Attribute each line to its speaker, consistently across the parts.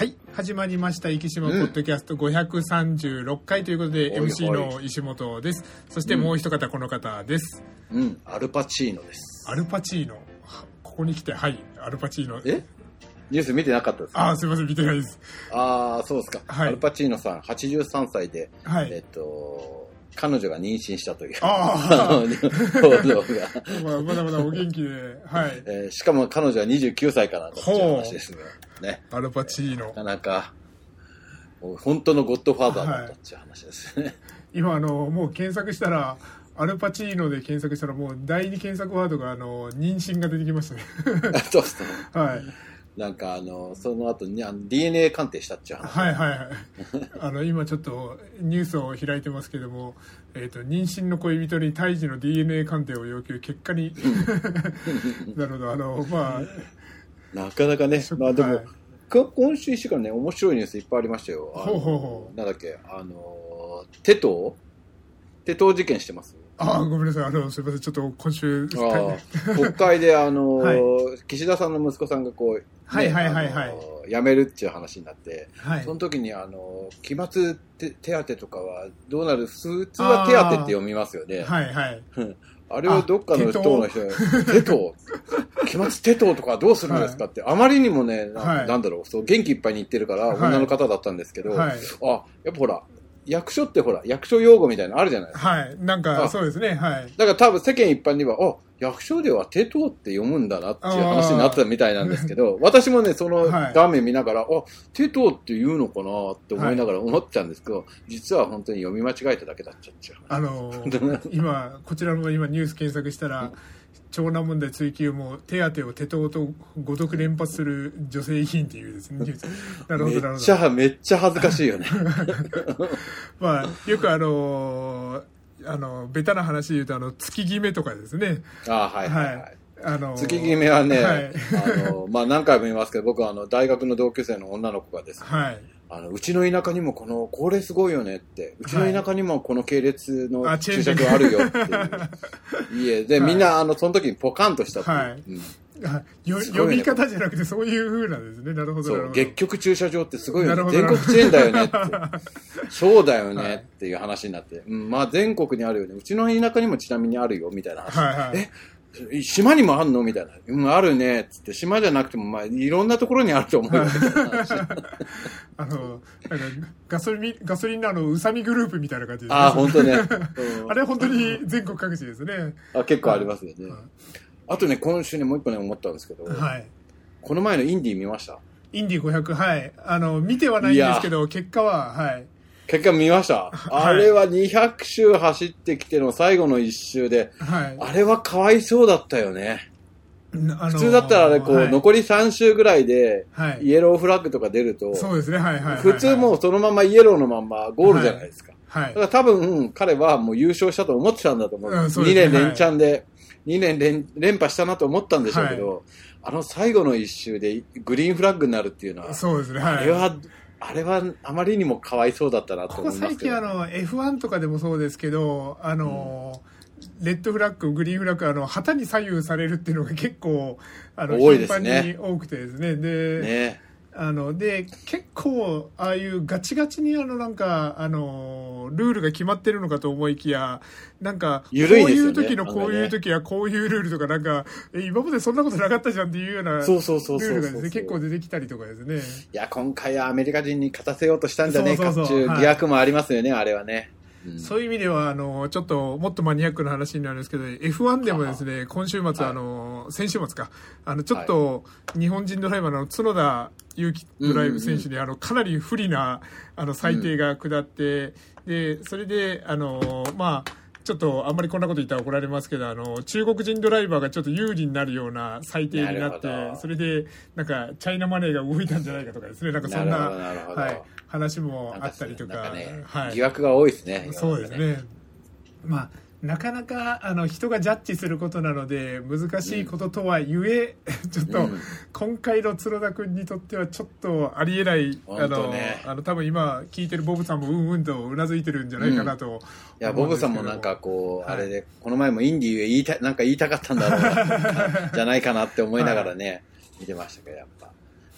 Speaker 1: はい始まりました。生島ポッドキャスト536回ということで、
Speaker 2: おいおい。
Speaker 1: MC の石本です。そしてもう一方この方です、
Speaker 2: うん、アルパチーノです。
Speaker 1: アルパチーノ？はここに来てはいアルパチーノ。
Speaker 2: え？ニュース見てなかったですか？
Speaker 1: あーすいません見てないです。
Speaker 2: ああ、そうですか、
Speaker 1: はい。
Speaker 2: アルパチーノさん、83歳で、
Speaker 1: はい。
Speaker 2: えっと、彼女が妊娠したという、
Speaker 1: あ
Speaker 2: の報道が、
Speaker 1: まあ、まだまだお元気で。はい。
Speaker 2: えーしかも彼女は29歳からだっていう話ですが、ね。
Speaker 1: アルパチーノ。
Speaker 2: なかなか、本当のゴッドファーザーだったっていう話ですね。
Speaker 1: 今あのもう検索したらアルパチーノで検索したらもう第二検索ワードがあの妊娠が出てきましたね。
Speaker 2: そうですね。
Speaker 1: はい
Speaker 2: なんかあの、その後にあの DNA 鑑定したっていう話。
Speaker 1: はいはいはい。あの今ちょっとニュースを開いてますけども、えー、と妊娠の恋人に胎児の DNA 鑑定を要求結果に。なるほど。あのま
Speaker 2: なかなかね
Speaker 1: そ、
Speaker 2: まあでも、
Speaker 1: はい
Speaker 2: か今週一週間ね、面白いニュースいっぱいありましたよ。
Speaker 1: ほうほうほう。
Speaker 2: なんだっけ、あの、テトテト事件してます
Speaker 1: ああごめんなさい。あのすみません。ちょっと今週
Speaker 2: 国会で、あの、
Speaker 1: はい。
Speaker 2: 岸田さんの息子さんがこう、ね
Speaker 1: はいはいはいはい。
Speaker 2: 辞めるっていう話になって、
Speaker 1: はい。
Speaker 2: その時に、あの、期末手手当とかはどうなる？普通は手当って読みますよね。
Speaker 1: はいはい。
Speaker 2: あれをどっかの党の人が、テト。期末テトとかどうするんですかって、あまりにもね、な
Speaker 1: はい。
Speaker 2: なんだろう、そう元気いっぱいに言ってるから、
Speaker 1: はい。
Speaker 2: 女の方だったんですけど、
Speaker 1: はい。
Speaker 2: あ、やっぱほら、役所ってほら、役所用語みたいなのあるじゃないですか。
Speaker 1: はい。なんか
Speaker 2: あ。
Speaker 1: そうですね。はい。
Speaker 2: だから多分世間一般には、あ、役所ではテトって読むんだなっていう話になってたみたいなんですけど、私もね、その
Speaker 1: はい。
Speaker 2: 画面見ながら、あ、テトって言うのかなって思いながら思っちゃうんですけど、実は本当に読み間違えただけだっちゃっちゃう。
Speaker 1: あの 今こちらの今ニュース検索したら長男問題追及も手当を手党と誤読連発する女性議員っていうですね。ニュースなるほ
Speaker 2: め
Speaker 1: どなるほど
Speaker 2: っちゃ、めっちゃ恥ずかしいよね。
Speaker 1: まあよくあのあのベタな話で言うとあの月決めとかですね。
Speaker 2: あはいはいはい。
Speaker 1: はい。あの
Speaker 2: 月決めはね、
Speaker 1: はい。
Speaker 2: あの、まあ、何回も言いますけど、僕はあの、大学の同級生の女の子がですね、
Speaker 1: はい
Speaker 2: あの、うちの田舎にもこの、これすごいよねって、うちの田舎にもこの系列の駐
Speaker 1: ン
Speaker 2: 車場あるよっていう。家で、
Speaker 1: はい。
Speaker 2: みんな、あの、その時にポカンとした。
Speaker 1: はい。
Speaker 2: うん。
Speaker 1: あよ
Speaker 2: すごいね。
Speaker 1: 読み方じゃなくてそういう風なんですね。なるほど
Speaker 2: そう、結局駐車場ってすごいよね。全国チェーンだよねって。そうだよ
Speaker 1: はい。
Speaker 2: ねっていう話になって。うん、まあ全国にあるよね。うちの田舎にもちなみにあるよ、みたいな話。
Speaker 1: はいはい。
Speaker 2: え島にもあんの？みたいな。うん、あるね。つって、島じゃなくても、まあ、いろんなところにあると思う
Speaker 1: あのなんかガソリンガソリンのあの宇佐美グループみたいな感じですね。
Speaker 2: ああ、本当ね。うん。
Speaker 1: あれは本当に全国各地ですね。
Speaker 2: あ結構ありますよね。あとね、今週ね、もう一個ね、思ったんですけど、
Speaker 1: はい。
Speaker 2: この前のインディー見ました？
Speaker 1: インディ500はい。あの見てはないんですけど結果ははい
Speaker 2: 結果見ました。あれは200周走ってきての最後の1周で、
Speaker 1: はい。
Speaker 2: あれはかわいそうだったよね。
Speaker 1: あの
Speaker 2: 普通だったらこう、
Speaker 1: はい。
Speaker 2: 残り3周ぐらいで、
Speaker 1: はい。
Speaker 2: イエローフラッグとか出ると、
Speaker 1: そうですねはいはいはい。はい
Speaker 2: 普通もうそのままイエローのまんまゴールじゃないですか。
Speaker 1: はい
Speaker 2: だから多分、彼はもう優勝したと思ってたんだと思う。
Speaker 1: うんそう
Speaker 2: 2
Speaker 1: ですね
Speaker 2: 年連チャンで、2年連連覇したなと思ったんでしょうけど、あの最後の一周でグリーンフラッグになるっていうのは、
Speaker 1: そうですねはい。
Speaker 2: あれは、あれはあまりにもかわいそうだったなと
Speaker 1: ここ最
Speaker 2: 思いますけど。
Speaker 1: 近あの F1 とかでもそうですけどあの、レッドフラッググリーンフラッグあの旗に左右されるっていうのが結構あの
Speaker 2: 多いです
Speaker 1: 頻
Speaker 2: ね
Speaker 1: 繁に多くてですね。で
Speaker 2: ね
Speaker 1: あので結構ああいうガチガチにあのなんかあのルールが決まってるのかと思いきやなんかこう
Speaker 2: 緩い
Speaker 1: う時のこういう時はこういうルールとかなんかえ今までそんなことなかったじゃんっていうようなル
Speaker 2: そうそうそうそうそう。
Speaker 1: ールがですね結構出てきたりとかですね。
Speaker 2: いや、今回はアメリカ人に勝たせようとしたんじゃねえかって
Speaker 1: い
Speaker 2: う疑惑もありますよね、あれはね。うん。
Speaker 1: そういう意味ではあのちょっともっとマニアックな話になるんですけど F1 でもですね今週末、
Speaker 2: はい。
Speaker 1: あの先週末か。あのちょっと日本人ドライバーの角田裕樹ドライブ選手にあのかなり不利なあの裁定が下って、でそれであのまあちょっとあんまりこんなこと言ったら怒られますけどあの中国人ドライバーがちょっと有利になるような裁定になってそれでなんかチャイナマネーが動いたんじゃないかとかですね。なんかそんな
Speaker 2: な
Speaker 1: はい、話もあったりとか
Speaker 2: ね
Speaker 1: はい
Speaker 2: 疑惑が多いですね。
Speaker 1: そうですね。まあなかなかあの人がジャッジすることなので難しいこととはゆえ、ちょっと、
Speaker 2: うん
Speaker 1: 今回の角田君にとってはちょっとありえない、あ
Speaker 2: 本当
Speaker 1: の
Speaker 2: ね
Speaker 1: あの多分今聞いてるボブさんもうんうんとうなずいてるんじゃないかなと、
Speaker 2: いや、ボブさんもなんかこう、
Speaker 1: はい
Speaker 2: あれで、この前もインディーへ言いたい、なんか言いたかったんだろうな、じゃないかなって思いながらね、見てましたけど、やっぱ。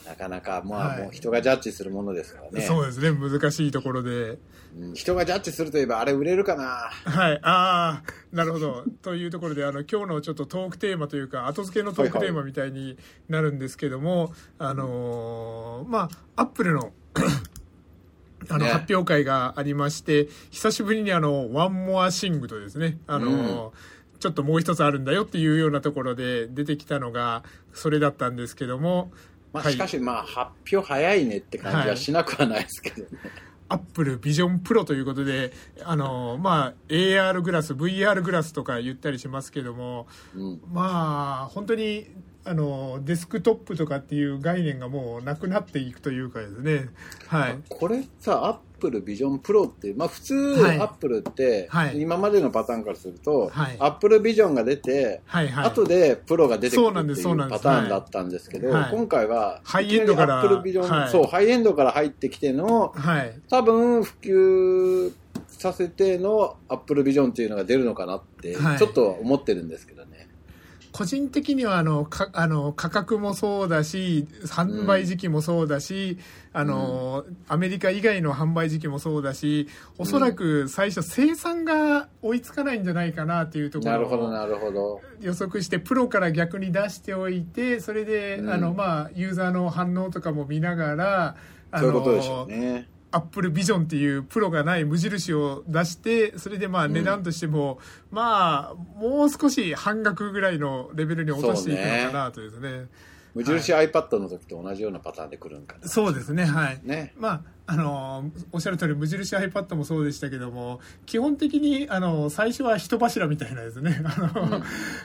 Speaker 2: なかなか、まあ、
Speaker 1: はい。
Speaker 2: もう人がジャッジするものですからね。
Speaker 1: そうですね、難しいところで。
Speaker 2: うん。人がジャッジするといえば、あれ売れるかな？
Speaker 1: はい、ああ、なるほど。というところで、あの、今日のちょっとトークテーマというか、後付けのトークテーマみたいになるんですけども、あのーまあ、アップルの、あの、
Speaker 2: ね。
Speaker 1: 発表会がありまして、久しぶりにあの、ワンモアシングとですね、あのーちょっともう一つあるんだよっていうようなところで出てきたのが、それだったんですけども、
Speaker 2: まあ、
Speaker 1: はい
Speaker 2: しかし、まあ、発表早いねって感じはしなくはないですけどね。
Speaker 1: Apple Vision Pro ということで、あの、まあ、AR グラス、VR グラスとか言ったりしますけども、
Speaker 2: うん。
Speaker 1: まあ、本当に、あの、デスクトップとかっていう概念がもうなくなっていくというかですね。はい。
Speaker 2: これさ、 Apple Vision Pro って、まあ普通、
Speaker 1: はい。
Speaker 2: Apple って、
Speaker 1: はい。
Speaker 2: 今までのパターンからすると、
Speaker 1: はい。
Speaker 2: Apple Vision が出て、
Speaker 1: はいはい。
Speaker 2: 後でプロが出てくる
Speaker 1: そうなん
Speaker 2: ってい
Speaker 1: そうなんです。
Speaker 2: パターンだったんですけど、
Speaker 1: はい。
Speaker 2: 今回は、
Speaker 1: ハイエンドから
Speaker 2: Apple Vision、
Speaker 1: はい。
Speaker 2: そう、ハイエンドから入ってきての、
Speaker 1: はい。
Speaker 2: 多分普及させてのアップルビジョンっていうのが出るのかなって、
Speaker 1: はい。
Speaker 2: ちょっと思ってるんですけど。ね。
Speaker 1: 個人的にはあのかあの価格もそうだし販売時期もそうだし、あのアメリカ以外の販売時期もそうだしおそらく最初生産が追いつかないんじゃないかなっていうとこ
Speaker 2: なるほど、
Speaker 1: ろを
Speaker 2: なるほど。
Speaker 1: 予測してプロから逆に出しておいてそれで、
Speaker 2: うん
Speaker 1: あのまあ、ユーザーの反応とかも見ながらあ
Speaker 2: そういうことでしょうね。
Speaker 1: アップルビジョンっていうプロがない無印を出してそれでまあ
Speaker 2: うん。
Speaker 1: 値段としても、まあもう少し半額ぐらいのレベルに落としていくのかなとですね
Speaker 2: 無印 iPad の時と同じようなパターンで来るんかな。
Speaker 1: そうですねはい。
Speaker 2: ね。
Speaker 1: まああのおっしゃる通り無印 iPad もそうでしたけども基本的にあの最初は人柱みたいなですね。あの、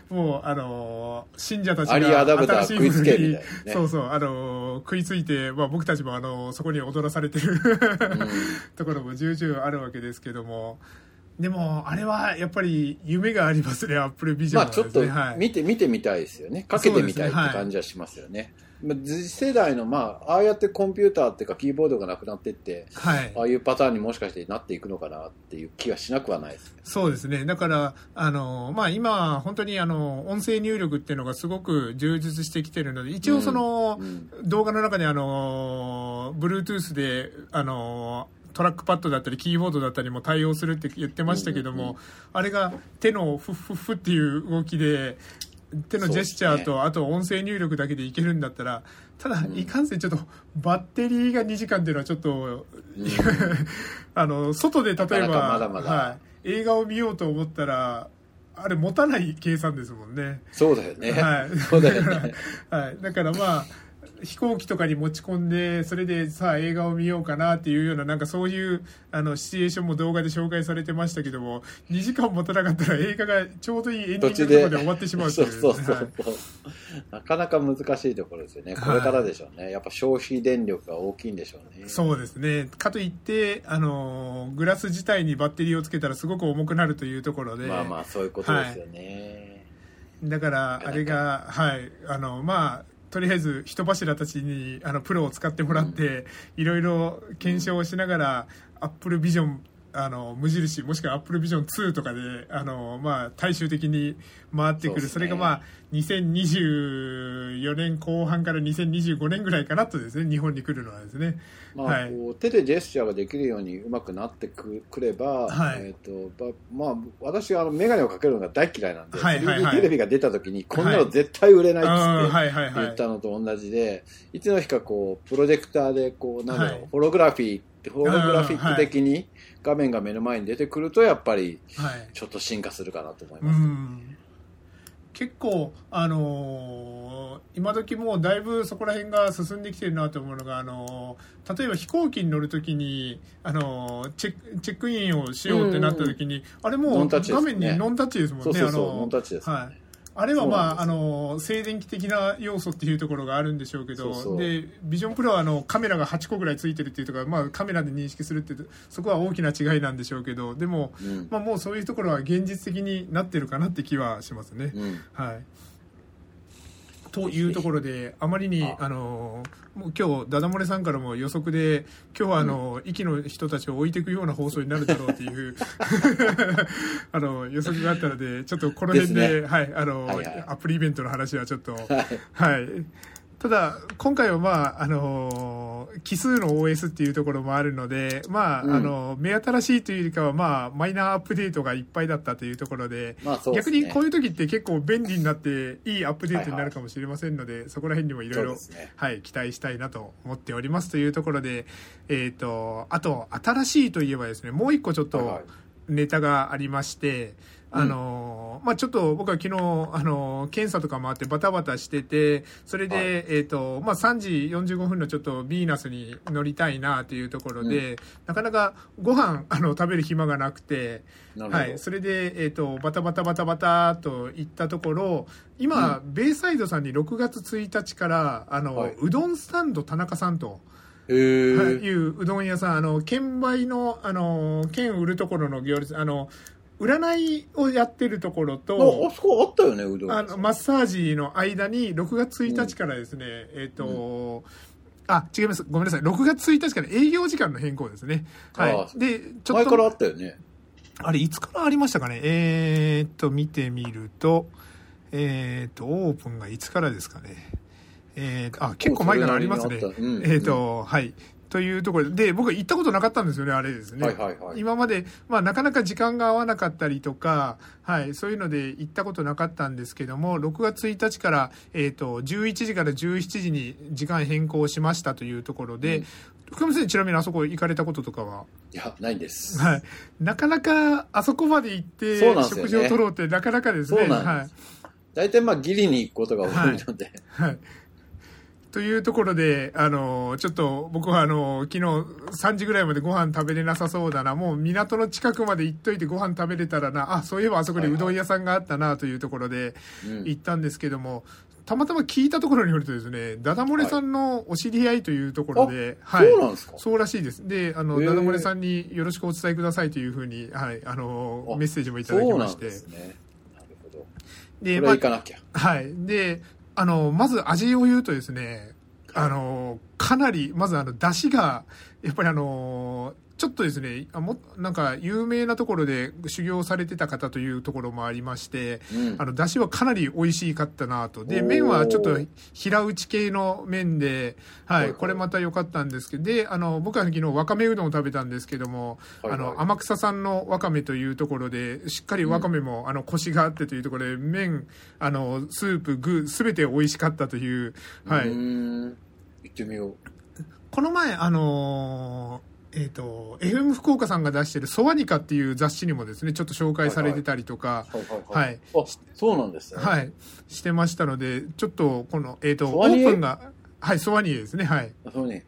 Speaker 1: もうあの信者たちが新しいものに
Speaker 2: ね。
Speaker 1: そうそうあの食いついて、まあ、僕たちもあのそこに踊らされてる
Speaker 2: うん。
Speaker 1: ところも重々あるわけですけどもでもあれはやっぱり夢がありますね アップルビジョンはです
Speaker 2: まあちょっと
Speaker 1: ねはい
Speaker 2: 見て、見てみたいですよね。かけてみたいって感じはしますよね。まあ次世代の、まあ、ああやってコンピューターっていうかキーボードがなくなっていって、
Speaker 1: はい
Speaker 2: ああいうパターンにもしかしてなっていくのかなっていう気がしなくはないですね。
Speaker 1: そうですね。だから、あの、まあ、今、本当にあの、音声入力っていうのがすごく充実してきてるので、一応その、
Speaker 2: うん
Speaker 1: 動画の中にあの、Bluetooth で、あの、トラックパッドだったりキーボードだったりも対応するって言ってましたけども、
Speaker 2: うんうん
Speaker 1: あれが手のフッフッフっていう動きで手のジェスチャーと、あと音声入力だけでいけるんだったらただ、
Speaker 2: ん。
Speaker 1: いかんせんちょっとバッテリーが2時間っていうのはちょっと、あの外で例えばはい、映画を見ようと思ったらあれ持たない計算ですもんね。
Speaker 2: そうだよね。
Speaker 1: はい、
Speaker 2: そうだよね。
Speaker 1: はい、だからまあ飛行機とかに持ち込んでそれでさあ映画を見ようかなっていうようななんかそういうあのシチュエーションも動画で紹介されてましたけども2時間持たなかったら映画がちょうどいいエンディングのところで終わってしまうという
Speaker 2: そうそうそう、
Speaker 1: はい
Speaker 2: なかなか難しいところですよね。これからでしょうね。やっぱ消費電力が大きいんでしょうね。
Speaker 1: そうですね。かといってあのグラス自体にバッテリーをつけたらすごく重くなるというところで。
Speaker 2: まあまあ、そういうことですよね。
Speaker 1: だからあれがはい。あのまあとりあえず人柱たちにあのプロを使ってもらって、いろいろ検証をしながら、アップルビジョンあの無印もしくはアップルビジョン2とかであの、まあ、大衆的に回ってくる。そ,、
Speaker 2: ね。
Speaker 1: れが、まあ、2024年後半から2025年ぐらいかなとですね日本に来るのはですね。
Speaker 2: まあ
Speaker 1: はい。
Speaker 2: こう手でジェスチャーができるようにうまくなってくくれば、
Speaker 1: はい。
Speaker 2: えーとばまあ、私はあの眼鏡をかけるのが大嫌いなんで、
Speaker 1: はいはいはい。
Speaker 2: 3D テレビが出た時にこんなの絶対売れないっつって、言ったのと同じで、いつの日かこうプロジェクターでこうなんだろう、
Speaker 1: はい。
Speaker 2: ホログラフィーホログラフィック的に画面が目の前に出てくるとやっぱり
Speaker 1: はい。
Speaker 2: ちょっと進化するかなと思います。
Speaker 1: ん。結構、あのー今時もうだいぶそこら辺が進んできてるなと思うのが、あのー例えば飛行機に乗るときに、あのーチェックチェックインをしようってなったときに、あれもう
Speaker 2: ノンタッチですね。
Speaker 1: 画面にノンタッチですもんね。
Speaker 2: そうそうそう
Speaker 1: あのー。
Speaker 2: ノンタッチです。ね
Speaker 1: はいあれはまあ、あの静電気的な要素っていうところがあるんでしょうけど
Speaker 2: そうそう。
Speaker 1: でビジョンプロはあのカメラが8個ぐらいついてるっていうとか、まあ、カメラで認識するっていうそこは大きな違いなんでしょうけどでも、
Speaker 2: うん。
Speaker 1: まあ、もうそういうところは現実的になってるかなって気はしますね。
Speaker 2: うん。
Speaker 1: はいというところで、あまりに、
Speaker 2: あ。
Speaker 1: あの、もう今日、ダダ漏れさんからも予測で、今日はあの、息の人たちを置いていくような放送になるだろうっていう、あの、予測があったので、ちょっとこの辺で、はい、あの、アプリイベントの話はちょっと、
Speaker 2: はい。
Speaker 1: はい。ただ、今回はまあ、あのー、奇数の OS っていうところもあるので、まあ、うん、あの、目新しいというよりかは、まあ、マイナーアップデートがいっぱいだったというところで、まあでね、逆にこういう時って結構便利になって、いいアップデートになるかもしれませんので、はいはい、そこら辺にもいろいろ、はい、期待したいなと思っておりますというところで、えっ、ー、と、あと、新しいといえばですね、もう一個ちょっとネタがありまして、はいはいあの、まあ、ちょっと僕は昨日、あの、検査とかもあってバタバタしてて、それで、はい、えっ、ー、と、まあ、3時45分のちょっとビーナスに乗りたいなというところで、うん、なかなかご飯、あの、食べる暇がなくて、はい。それで、えっ、ー、と、バタバタバタバタと行ったところ、今、うん、ベイサイドさんに6月1日から、あの、はい、うどんスタンド田中さんと、
Speaker 2: はい、
Speaker 1: いううどん屋さん、あの、券売の、あの、券売るところの行列、あの、占いをやってるところと、
Speaker 2: あそこあったよね、うどん。
Speaker 1: あの、マッサージの間に、6月1日からですね、うん、えっ、ー、と、うんあ、違います。ごめんなさい。6月1日から営業時間の変更ですね。はい。で、
Speaker 2: ちょっと。前からあったよね。
Speaker 1: あれ、いつからありましたかね？えー、っと、見てみると、えー、っと、オープンがいつからですかね？えー、あ、結構前からありますね。うん、えー、っと、はい。というところで、僕行ったことなかったんですよね、あれですね。
Speaker 2: はいはいはい、
Speaker 1: 今まで、まあなかなか時間が合わなかったりとか、はい、そういうので行ったことなかったんですけども、6月1日から、えっ、ー、と、11時から17時に時間変更しましたというところで、うん福山先生、ちなみにあそこ行かれたこととかは？
Speaker 2: いや、ないんです。
Speaker 1: はい。なかなか、あそこまで行って、食事を取ろうってなかなかですね。
Speaker 2: そうなんです。はい。大体まあ、ギリに行くことが多いので。
Speaker 1: はい、はいというところで、あの、ちょっと僕はあの、昨日3時ぐらいまでご飯食べれなさそうだな、もう港の近くまで行っといてご飯食べれたらな、あ、そういえばあそこにうどん屋さんがあったなというところで行ったんですけども、たまたま聞いたところによるとですね、ダダ漏れさんのお知り合いというところで、
Speaker 2: はい。そうなんですか？
Speaker 1: そうらしいです。で、あの、ダダ漏れさんによろしくお伝えくださいというふうに、はい、あの、メッセージもいただきまして。そうなんですね。なるほど。
Speaker 2: で、まあ、行かなきゃ。
Speaker 1: はい。で、あの、まず味を言うとですね、あの、かなり、まずあの、出汁が、やっぱりあの、ちょっとですね、あもなんか有名なところで修行されてた方というところもありまして、うん、あの、出汁はかなり美味しかったなと。で、麺はちょっと平打ち系の麺で、はい、これまた良かったんですけど、で、あの、僕は昨日わかめうどんを食べたんですけども、はいはい、あの、天草産のわかめというところで、しっかりわかめも、うん、あの、コシがあってというところで、麺、あの、スープ、具、すべて美味しかったという、はい。
Speaker 2: 行ってみよう。
Speaker 1: この前、あのー、えっ、ー、と、FM 福岡さんが出してるソワニカっていう雑誌にもですね、ちょっと紹介されてたりとか、はい。
Speaker 2: あ、そうなんですね。
Speaker 1: はい。してましたので、ちょっと、この、えっ、ー、と、オープンが、はい、ソワニエですね、はい。
Speaker 2: ソワニエ。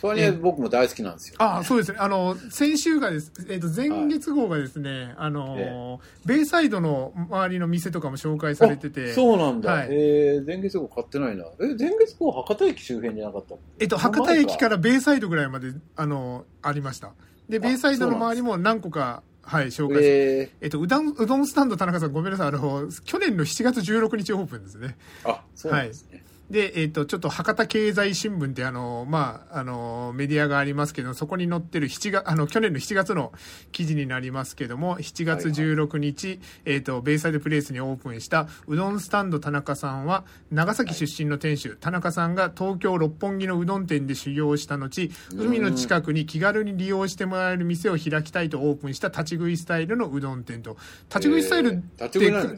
Speaker 2: それに僕も大好きなんですよ、
Speaker 1: ね、あそうですね。あの、先週がです、えっ、ー、と、前月号がですね、はい、あの、ベイサイドの周りの店とかも紹介されてて。
Speaker 2: そうなんだ。はい、えー、前月号買ってないな。え、前月号博多駅周辺じゃなかった
Speaker 1: えっと、博多駅からベイサイドぐらいまで、あの、ありました。で、ベイサイドの周りも何個か、はい、紹介えー、えっと、うどん、うどんスタンド田中さんごめんなさい。あの、去年の7月16日オープンですね。
Speaker 2: あ、そうですね。はい
Speaker 1: で、えっ、ー、と、ちょっと博多経済新聞ってあの、まあ、あの、メディアがありますけど、そこに載ってる7月、あの、去年の7月の記事になりますけども、7月16日、はいはい、えっ、ー、と、ベイサイドプレイスにオープンしたうどんスタンド田中さんは、長崎出身の店主、はい、田中さんが東京六本木のうどん店で修行した後、海の近くに気軽に利用してもらえる店を開きたいとオープンした立ち食いスタイルのうどん店と。立ち食いスタイルって、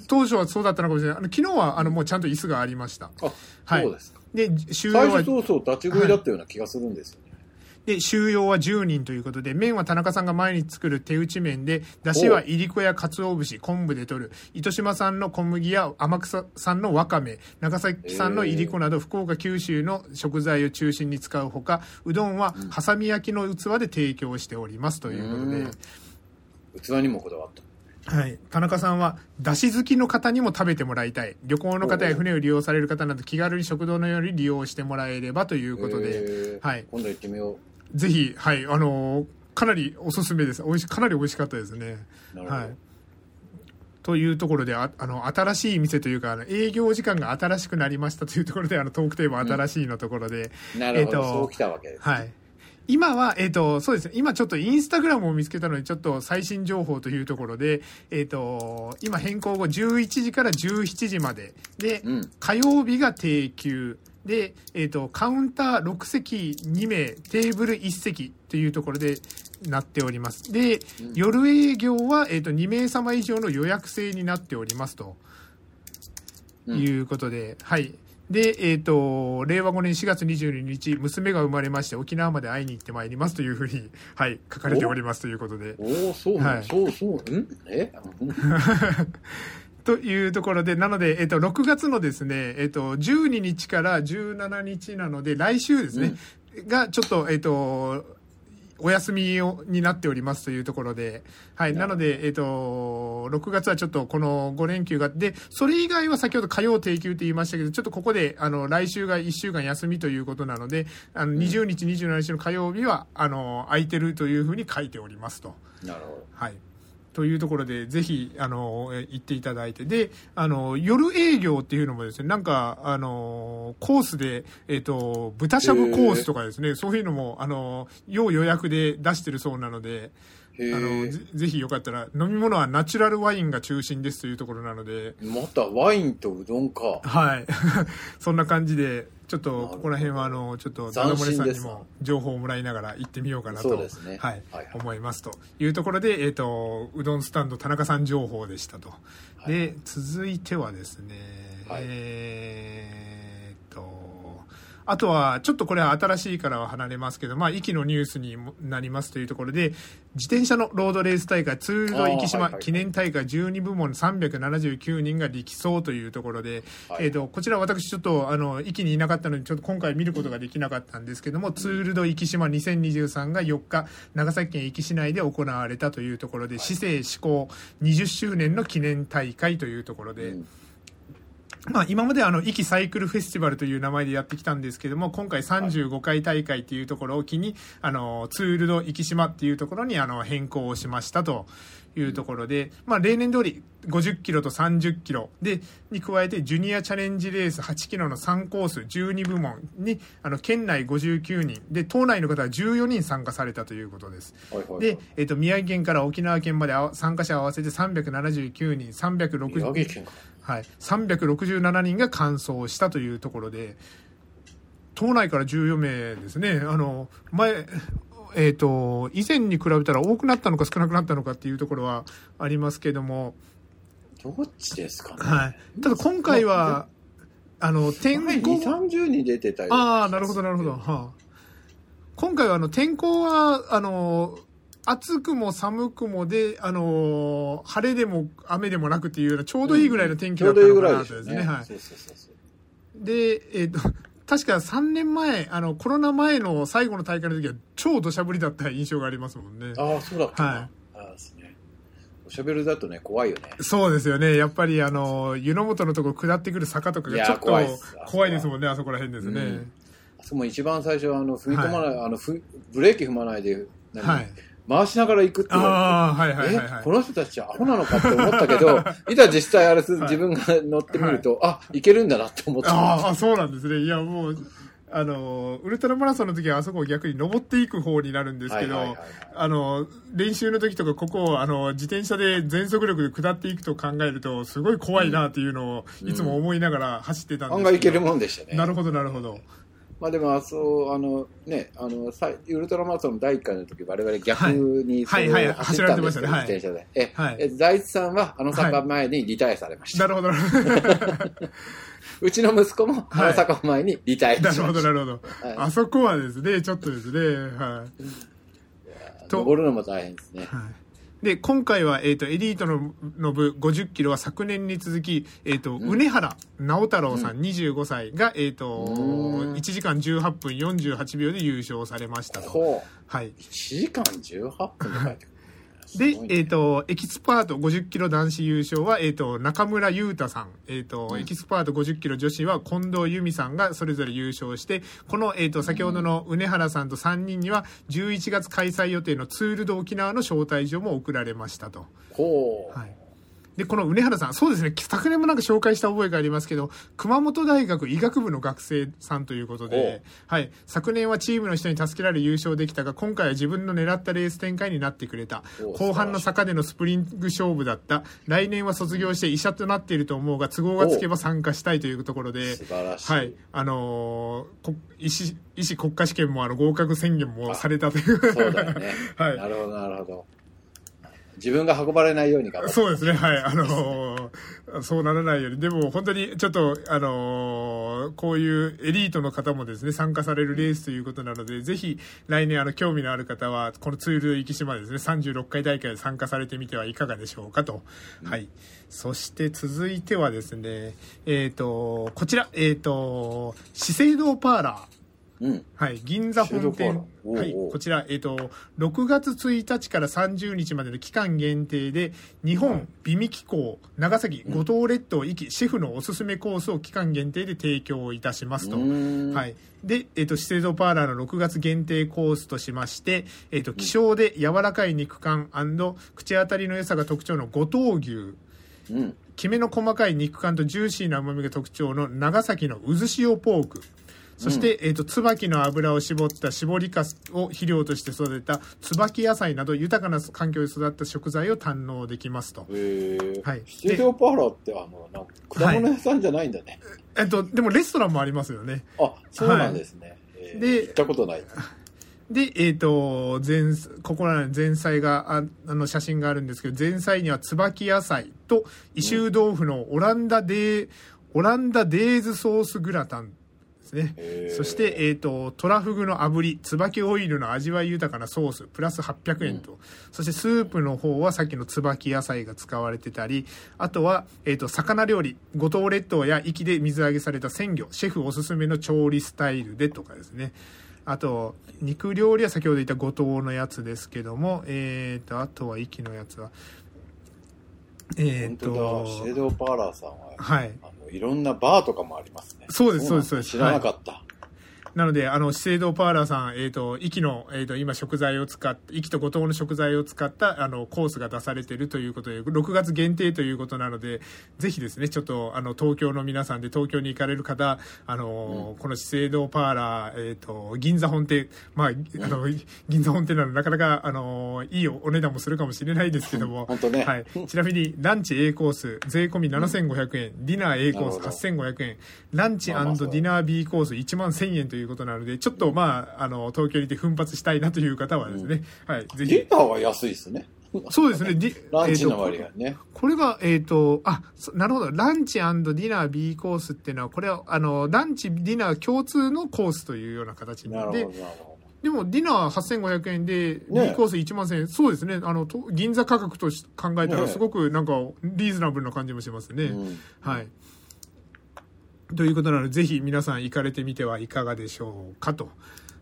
Speaker 1: 当初はそうだったのかもしれない。あの昨日はあのもうちゃんと椅子がありました。
Speaker 2: はい。そうですか。
Speaker 1: で、
Speaker 2: 収容は。最初そうそう、立ち食いだったような気がするんですよね。
Speaker 1: で、収容は10人ということで、麺は田中さんが毎日作る手打ち麺で、出汁はいりこや鰹節、昆布で取る、糸島産の小麦や天草産のわかめ、長崎産のいりこなど、福岡、九州の食材を中心に使うほか、うどんははさみ焼きの器で提供しておりますということで。
Speaker 2: 器にもこだわった。
Speaker 1: はい。田中さんは、だし好きの方にも食べてもらいたい。旅行の方や船を利用される方など気軽に食堂のように利用してもらえればということで、はい。
Speaker 2: 今度行ってみよ
Speaker 1: う。ぜひ、はい。あのー、かなりおすすめです。おいし、かなり美味しかったですね。はい。というところで、ああの、新しい店というか、あの営業時間が新しくなりましたというところで、あの、トークテーマ新しいのところで。
Speaker 2: うん、なるほど、えー、そうきたわけです、
Speaker 1: ね、はい。今は、えっ、ー、と、そうですね。今ちょっとインスタグラムを見つけたので、ちょっと最新情報というところで、えっ、ー、と、今変更後11時から17時まで。で、うん、火曜日が定休。で、えっ、と、カウンター6席2名、テーブル1席というところでなっております。で、
Speaker 2: うん
Speaker 1: 夜営業は、えっ、と、2名様以上の予約制になっておりますと
Speaker 2: うん
Speaker 1: いうことで、はい。で、えっ、と、令和5年4月22日、娘が生まれまして、沖縄まで会いに行ってまいりますというふうに、はい、書かれておりますということで。
Speaker 2: おお、そうなの、
Speaker 1: はい
Speaker 2: そうそう。んえ？うん
Speaker 1: というところで、なので、えっ、と、6月のですね、えっ、と、12日から17日なので、来週ですね、が、ちょっと、えっ、と、お休みをになっておりますというところで、はい。なので、えっ、と、6月はちょっとこの5連休があって、それ以外は先ほど火曜定休って言いましたけど、ちょっとここで、あの、来週が1週間休みということなので、あの、20日、27日の火曜日は、あの、空いてるというふうに書いておりますと。
Speaker 2: なるほ
Speaker 1: はい。というところで、ぜひ、あの、え行っていただいて。で、あの、夜営業っていうのもですね、なんか、あの、コースで、えっ、と、豚しゃぶコースとかですね、そういうのも、あの、要予約で出してるそうなので、あの
Speaker 2: え
Speaker 1: ぜ。ぜひよかったら、飲み物はナチュラルワインが中心ですというところなので、
Speaker 2: またワインとうどんか。
Speaker 1: はい。そんな感じで、ちょっと、ここら辺は、あの、ちょっと、
Speaker 2: 斬
Speaker 1: ダダ漏れさんにも情報をもらいながら行ってみようかなと、はい、思いますというところで、えっ、と、うどんスタンド田中さん情報でしたと。
Speaker 2: はい
Speaker 1: で、続いてはですね、
Speaker 2: はい
Speaker 1: えーあとは、ちょっとこれは新しいからは離れますけど、まあ、息のニュースにもなりますというところで、自転車のロードレース大会、ツールド生島記念大会12部門379人が力走というところで、
Speaker 2: はい。
Speaker 1: えーっと、こちら私ちょっと、あの、息にいなかったので、ちょっと今回見ることができなかったんですけども、ツールド生島2023が4日、長崎県壱岐市内で行われたというところで、市政施行20周年の記念大会というところで、
Speaker 2: うん
Speaker 1: まあ、今まであの、壱岐サイクルフェスティバルという名前でやってきたんですけども、今回35回大会っていうところを機に、あの、ツールド壱岐島っていうところにあの、変更をしましたというところで、まあ、例年通り50キロと30キロで、に加えてジュニアチャレンジレース8キロの3コース12部門に、あの、県内59人、で、島内の方は14人参加されたということです。で、えっ、と、宮城県から沖縄県まで参加者合わせて379人、
Speaker 2: 宮
Speaker 1: 360
Speaker 2: 城県か。
Speaker 1: はい、367人が完走したというところで、島内から14名ですね、あの前、えー、と以前に比べたら多くなったのか少なくなったのかっていうところはありますけども、
Speaker 2: どっちですかね。
Speaker 1: はい、ただ今回は、あの天
Speaker 2: 前
Speaker 1: 候
Speaker 2: 2、30に出てたよ。
Speaker 1: ああ、なるほど、なるほど、はあ、今回はあの天候はあの暑くも寒くもで、あの晴れでも雨でもなくっていうようなちょうどいいぐらいの天気だったのからな
Speaker 2: いですよね。
Speaker 1: とですね。で、えっ、と、確か3年前、あの、コロナ前の最後の大会の時は超土砂降りだった印象がありますもんね。
Speaker 2: ああ、そうだったな。
Speaker 1: はい
Speaker 2: ああですね。おしゃべりだとね、怖いよね。
Speaker 1: そうですよね。やっぱり、あの、湯の本のとこ下ってくる坂とかがちょっと
Speaker 2: 怖い
Speaker 1: ですもんね、あそこら辺ですね。
Speaker 2: うんあそこも一番最初、あの、踏み込まない、あの、ふブレーキ踏まないで、何
Speaker 1: はい。
Speaker 2: 回しながら行くって言わ
Speaker 1: ああ、はいはいはい、はい
Speaker 2: え、この人たちアホなのかって思ったけど、いざ実際あれす、
Speaker 1: はい
Speaker 2: 自分が乗ってみると、あ、いけるんだなって思った。
Speaker 1: ああ、そうなんですね。いや、もう、あの、ウルトラマラソンの時はあそこを逆に登っていく方になるんですけど、
Speaker 2: はいはいはいはい
Speaker 1: あの、練習の時とかここを、あの、自転車で全速力で下っていくと考えると、すごい怖いなっていうのを、いつも思いながら走ってたんですけど。
Speaker 2: 案外いけるもんでしたね。
Speaker 1: なるほど、なるほど。
Speaker 2: まあでも、あそう、あの、ね、あの、さウルトラマラソンの第1回の時、我々逆に
Speaker 1: はいはいはい
Speaker 2: 走ったんですよ、
Speaker 1: 走られてましたねはい
Speaker 2: 自転車で。え、
Speaker 1: はい
Speaker 2: え財津さんはあの坂前にリタイアされました。
Speaker 1: なるほど、なるほど。
Speaker 2: うちの息子もあの坂前にリタイアしました。
Speaker 1: なるほど、なるほど。
Speaker 2: はい
Speaker 1: あそこはですね、ちょっとですね、はい。と
Speaker 2: 登るのも大変ですね。
Speaker 1: はいで、今回は、えっ、と、エリートのの部50キロは昨年に続き、えっ、と、
Speaker 2: ん
Speaker 1: うねはら直太朗さん25歳が、えっ、と、
Speaker 2: うん
Speaker 1: 1時間18分48秒で優勝されましたと。はい。
Speaker 2: 1時間18分で書いてく
Speaker 1: で
Speaker 2: ね
Speaker 1: えっ、と、エキスパート50キロ男子優勝は、えっ、と、中村優太さん。えっ、と、
Speaker 2: うん
Speaker 1: エキスパート50キロ女子は近藤由美さんがそれぞれ優勝して、この、えっ、と、先ほどの畝原さんと3人には、11月開催予定のツールド沖縄の招待状も送られましたと。
Speaker 2: ほう。
Speaker 1: はい。で、この梅原さん、そうですね、昨年もなんか紹介した覚えがありますけど、熊本大学医学部の学生さんということで、はい、昨年はチームの人に助けられ優勝できたが、今回は自分の狙ったレース展開になってくれた。後半の坂でのスプリング勝負だった。来年は卒業して医者となっていると思うが、都合がつけば参加したいというところで、はい、あのー、医師、医師国家試験もあの合格宣言もされたという。
Speaker 2: そうだよね。はい。なるほど、なるほど。自分が運ばれないように頑張。
Speaker 1: そうですね、はい。あのー、そうならないように。でも本当にちょっと、あのー、こういうエリートの方もですね、参加されるレースということなので、ぜひ来年あの、興味のある方は、このツール生島ですね、36回大会で参加されてみてはいかがでしょうかと。うん、はい。そして続いてはですね、えっ、ー、と、こちら、えっ、と、資生堂パーラー。うん、はい、銀座本店、はい、こちら、えっ、ー、と、6月1日から30日までの期間限定で、日本美味機構、長崎、五島列島行き、シェフのおすすめコースを期間限定で提供いたしますと。はい。で、えっ、ー、と、資生堂パーラーの6月限定コースとしまして、えっ、ー、と、希少で柔らかい肉感口当たりの良さが特徴の五島牛。うん、きめの細かい肉感とジューシーな旨味が特徴の長崎の渦塩ポーク。そして、うん、えっ、ー、と、椿の油を絞った絞りかすを肥料として育てた椿野菜など豊かな環境で育った食材を堪能できますと。
Speaker 2: へはい。シオパーラってあの、なん果物屋さんじゃないんだね。
Speaker 1: はい、えっと、でもレストランもありますよね。
Speaker 2: あ、そうなんですね。はい、で、行ったことない。
Speaker 1: で、えっ、ー、と、前、ここらの前菜が、ああの写真があるんですけど、前菜には椿野菜と、異臭豆腐のオランダデー、オランダデーズソースグラタンですね。そして、えっ、ー、と、トラフグの炙り、椿オイルの味わい豊かなソース、プラス800円と。うん、そしてスープの方はさっきの椿野菜が使われてたり、あとは、えっ、ー、と、魚料理、五島列島や壱岐で水揚げされた鮮魚、シェフおすすめの調理スタイルでとかですね。あと、肉料理は先ほど言った五島のやつですけども、えっ、ー、と、あとは壱岐のやつは、
Speaker 2: えっ、ー、と、シェードパーラーさんは、
Speaker 1: はい。
Speaker 2: あの、いろんなバーとかもありますね。
Speaker 1: そうです、そうです、そうです。
Speaker 2: 知らなかった。はい
Speaker 1: なので、あの、資生堂パーラーさん、えっ、ー、と、息の、えっ、ー、と、今食材を使って、息と五島の食材を使った、あの、コースが出されているということで、6月限定ということなので、ぜひですね、ちょっと、あの、東京の皆さんで東京に行かれる方、あの、うん、この資生堂パーラー、えっ、ー、と、銀座本店、まあ、あの、銀座本店なので、なかなか、あの、いいお値段もするかもしれないですけども、
Speaker 2: ね。
Speaker 1: はい。ちなみに、ランチ A コース、税込み7500円、うん、ディナー A コース8500円、ランチディナー B コース1万1000円ということなので、ちょっとと、まあ、あの、東京にて奮発したいなという方はですね、うん、はい、ぜひ。
Speaker 2: ディナーは安いですね。
Speaker 1: そうですね。
Speaker 2: ランチの割合ね。えー、
Speaker 1: これが、えっ、ー、と、あ、なるほど。ランチディナー B コースっていうのは、これは、あの、ランチ、ディナー共通のコースというような形になって、でも、ディナー8500円で、B コース1万1000円、そうですね。あの、銀座価格と考えたら、すごくなんか、リーズナブルな感じもしますね。ねはい。ということなので、ぜひ皆さん行かれてみてはいかがでしょうかと。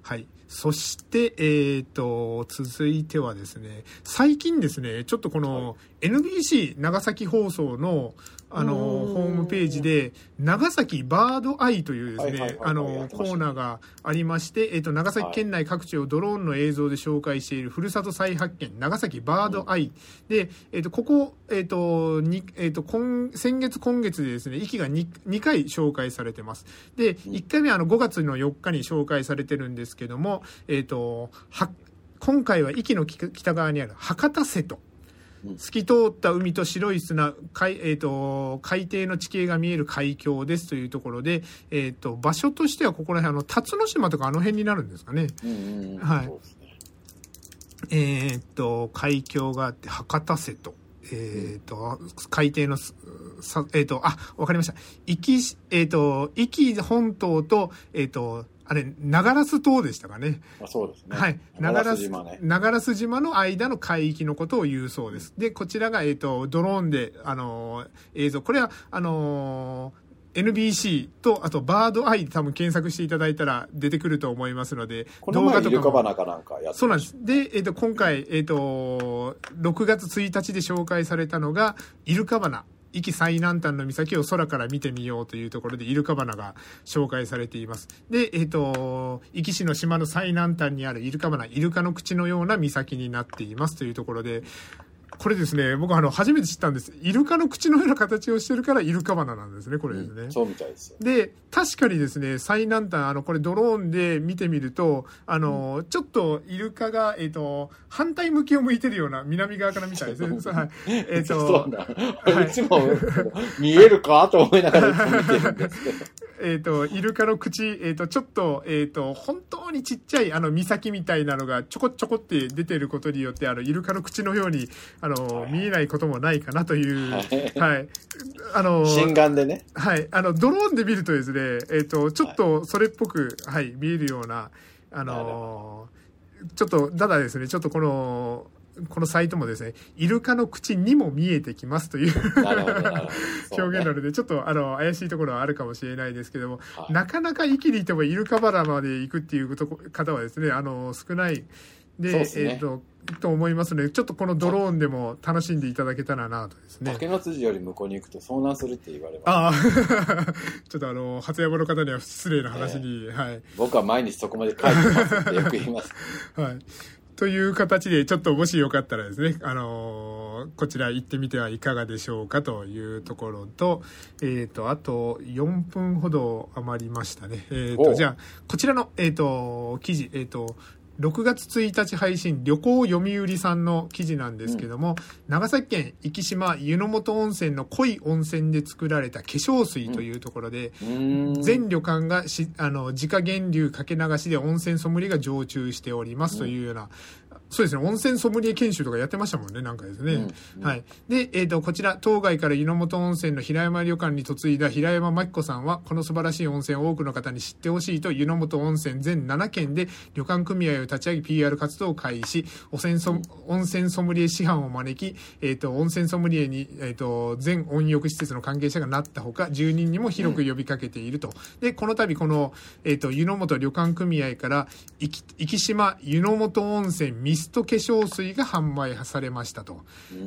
Speaker 1: はい。そして、えっ、ー、と、続いてはですね、最近ですね、ちょっとこの NBC 長崎放送の、あの、ホームページで、長崎バードアイというですね、あの、コーナーがありまして、えっ、と、長崎県内各地をドローンの映像で紹介している、ふるさと再発見、長崎バードアイ。で、えっ、と、ここ、えっ、と、に、えっ、と、今、先月、今月でですね、息が 2, 2回紹介されてます。で、1回目はあの、5月の4日に紹介されてるんですけども、えっ、と、は、今回は壱岐の北側にある博多瀬戸。透き通った海と白い砂海,、えーと、海底の地形が見える海峡ですというところで、えーと、場所としてはここら辺あの辰野島とかあの辺になるんですかね。はい、えー、っと海峡があって博多瀬と。えっ、と、海底の、さえっ、と、あ、わかりました。壱岐、えっ、と、壱岐本島と、えっ、と、あれ、長良島でしたかね。
Speaker 2: あそうですね。
Speaker 1: はい。長良島、ね、長良島の間の海域のことを言うそうです。で、こちらが、えっ、ー、と、ドローンで、あのー、映像。これは、あのー NBC と、あとバードアイ多分検索していただいたら出てくると思いますので、
Speaker 2: 動画とかも。かなんか
Speaker 1: そうなんです。で、えっ、ー、と、今回、えっ、ー、と、6月1日で紹介されたのが、イルカバ壱岐最南端の岬を空から見てみようというところでイルカバナが紹介されています。で、えっ、ー、と、壱岐市の島の最南端にあるイルカバナ、イルカの口のような岬になっていますというところで、これですね、僕あの、初めて知ったんです。イルカの口のような形をしてるからイルカバナなんですね、これですね。
Speaker 2: うんそうみたいですよ。
Speaker 1: で、確かにですね、最南端、あの、これドローンで見てみると、あの、ちょっとイルカが、えっ、と、反対向きを向いてるような、南側から見た いですね。はい。えっ、と、
Speaker 2: そうだ。いつも見えるかと思いながらいつも見てるんですけど。
Speaker 1: えっ、と、イルカの口、えっ、と、ちょっと、えっ、と、本当にちっちゃい、あの、岬みたいなのがちょこちょこって出てることによって、あの、イルカの口のように、あの、見えないこともないかなという、はい。あの、
Speaker 2: 心眼でね。
Speaker 1: はい。あの、ドローンで見るとですね、えっ、と、ちょっとそれっぽく、はい、見えるような、あのちょっと、ただですね、ちょっとこの、このサイトもですね、イルカの口にも見えてきますという 表現なので、ちょっとあの怪しいところはあるかもしれないですけども、
Speaker 2: はい
Speaker 1: なかなか息にいてもイルカバラまで行くっていうこと方はですね、あの少ないで、
Speaker 2: ね
Speaker 1: えっ、と、と思いますので、ちょっとこのドローンでも楽しんでいただけたらなとですね。
Speaker 2: 竹の筋より向こうに行くと遭難するって言われます。
Speaker 1: ああ、ちょっとあの、初山の方には失礼な話に、はい。
Speaker 2: 僕は毎日そこまで書いてますってよく言います。
Speaker 1: はい。という形で、ちょっともしよかったらですね、あのーこちら行ってみてはいかがでしょうかというところと、えっ、と、あと4分ほど余りましたね。えっ、と、
Speaker 2: お
Speaker 1: じゃあ、こちらの、えっ、と、記事、えっ、と、6月1日配信、旅行読売さんの記事なんですけども、長崎県壱島湯の本温泉の濃い温泉で作られた化粧水というところで、
Speaker 2: うーん。
Speaker 1: 全旅館がしあの自家源流かけ流しで温泉ソムリエが常駐しておりますというような、そうですね温泉ソムリエ研修とかやってましたもんねなんかですね、
Speaker 2: うん。
Speaker 1: はい。で、えー、とこちら当該から湯の本温泉の平山旅館に嫁いだ平山真紀子さんはこの素晴らしい温泉を多くの方に知ってほしいと湯の本温泉全7県で旅館組合を立ち上げ PR 活動を開始。汚染ソ温泉ソムリエ師範を招き、えー、と温泉ソムリエに、えー、と全温浴施設の関係者がなったほか住人にも広く呼びかけていると、でこの度この、えー、と湯の本旅館組合から壱岐壱岐島湯の本温泉ミスト化粧水が販売されましたと。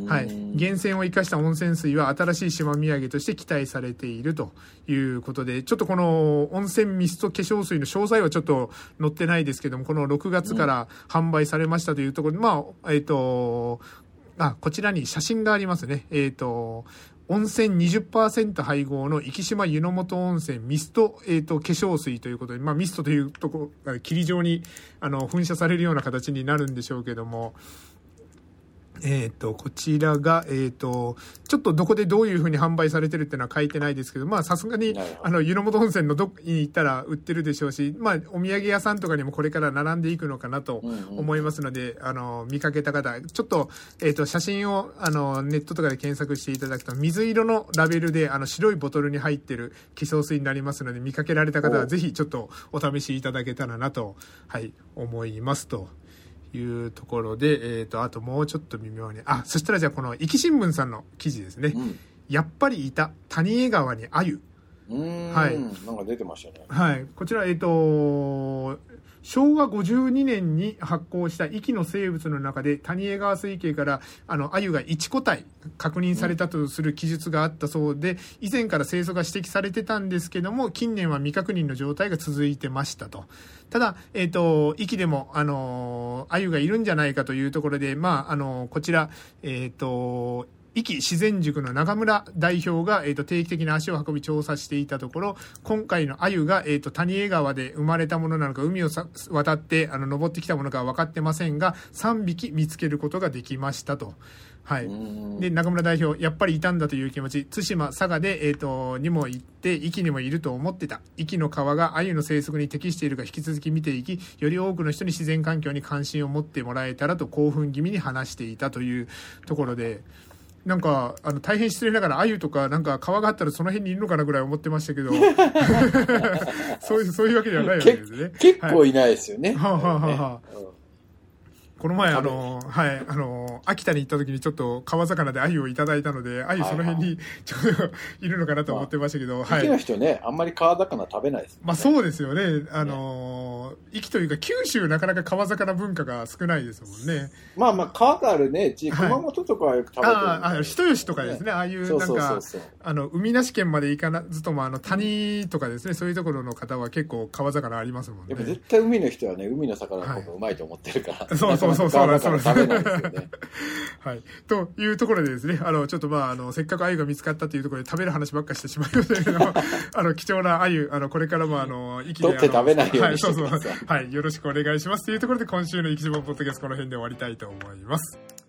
Speaker 1: はい、源泉を生かした温泉水は新しい島土産として期待されているということでちょっとこの温泉ミスト化粧水の詳細はちょっと載ってないですけどもこの6月から販売されましたというところで、まあえっ、とあこちらに写真がありますね。えっ、と温泉20%配合の生島湯の本温泉ミスト、えー、と化粧水ということで、まあ、ミストというところ霧状にあの噴射されるような形になるんでしょうけども、えっ、と、こちらが、えっ、と、ちょっとどこでどういうふうに販売されてるっていうのは書いてないですけど、まあさすがにあの、湯の本温泉のどこに行ったら売ってるでしょうし、まあお土産屋さんとかにもこれから並んでいくのかなと
Speaker 2: うんうん
Speaker 1: 思いますので、あの、見かけた方、ちょっと、えっ、と、写真を、あの、ネットとかで検索していただくと、水色のラベルで、あの、白いボトルに入ってる化粧水になりますので、見かけられた方は
Speaker 2: お
Speaker 1: ぜひちょっとお試しいただけたらなと、はい、思いますと。いうところで、えっ、と、あともうちょっと微妙に。あ、そしたらじゃあこの、壱岐新聞さんの記事ですね。
Speaker 2: うん。
Speaker 1: やっぱりいた、谷江川に鮎。はい
Speaker 2: なんか出てましたね。
Speaker 1: はい。こちら、えっ、と、昭和52年に発行した壱岐の生物の中で谷江川水系からあの鮎が1個体確認されたとする記述があったそうで以前から清楚が指摘されてたんですけども近年は未確認の状態が続いてましたと。ただ、えっと壱岐でもあの鮎がいるんじゃないかというところで、まあ、あのこちら、えっと壱岐自然塾の中村代表が、えー、と定期的に足を運び調査していたところ今回の鮎が、えー、と谷江川で生まれたものなのか海をさ渡ってあの登ってきたものかは分かってませんが3匹見つけることができましたと。はいで中村代表やっぱりいたんだという気持ち対馬佐賀で、えー、とにも行って壱岐にもいると思ってた壱岐の川が鮎の生息に適しているか引き続き見ていきより多くの人に自然環境に関心を持ってもらえたらと興奮気味に話していたというところで。なんかあの大変失礼ながら鮎とかなんか川があったらその辺にいるのかなぐらい思ってましたけど そういうそういうわけではないわけですね。はい
Speaker 2: 結構いないですよね。
Speaker 1: はあはあはあはこの前、あの、はい、あの、秋田に行った時にちょっと川魚で鮎をいただいたので、鮎その辺にちょうどいるのかなと思ってましたけど、は
Speaker 2: 壱岐の
Speaker 1: い。
Speaker 2: 人ね、あんまり川魚食べないですね。
Speaker 1: まあそうですよね。あの、壱岐というか九州なかなか川魚文化が少ないですもんね。
Speaker 2: まあまあ川があるね、地
Speaker 1: はい
Speaker 2: 熊本とかはよく食べてる、
Speaker 1: ああ、あ人吉とかですね。ああいうなんか。あの、海なし県まで行かずとも、あの、谷とかですね、そういうところの方は結構川魚ありますもんね。
Speaker 2: やっぱ絶対海の人はね、海の魚の方がうまいと思ってるから。
Speaker 1: そうそうそうそうそうなん
Speaker 2: ですよね。
Speaker 1: はい。というところでですね、あの、ちょっとまあ、あの、せっかく鮎が見つかったというところで食べる話ばっかしてしまいましたけど、あの、貴重な鮎、あの、これからもあの、生き
Speaker 2: 取って食べないように
Speaker 1: はい、
Speaker 2: して
Speaker 1: そうそう
Speaker 2: ください。
Speaker 1: はい、よろしくお願いしますというところで今週の生き島ポッドキャストこの辺で終わりたいと思います。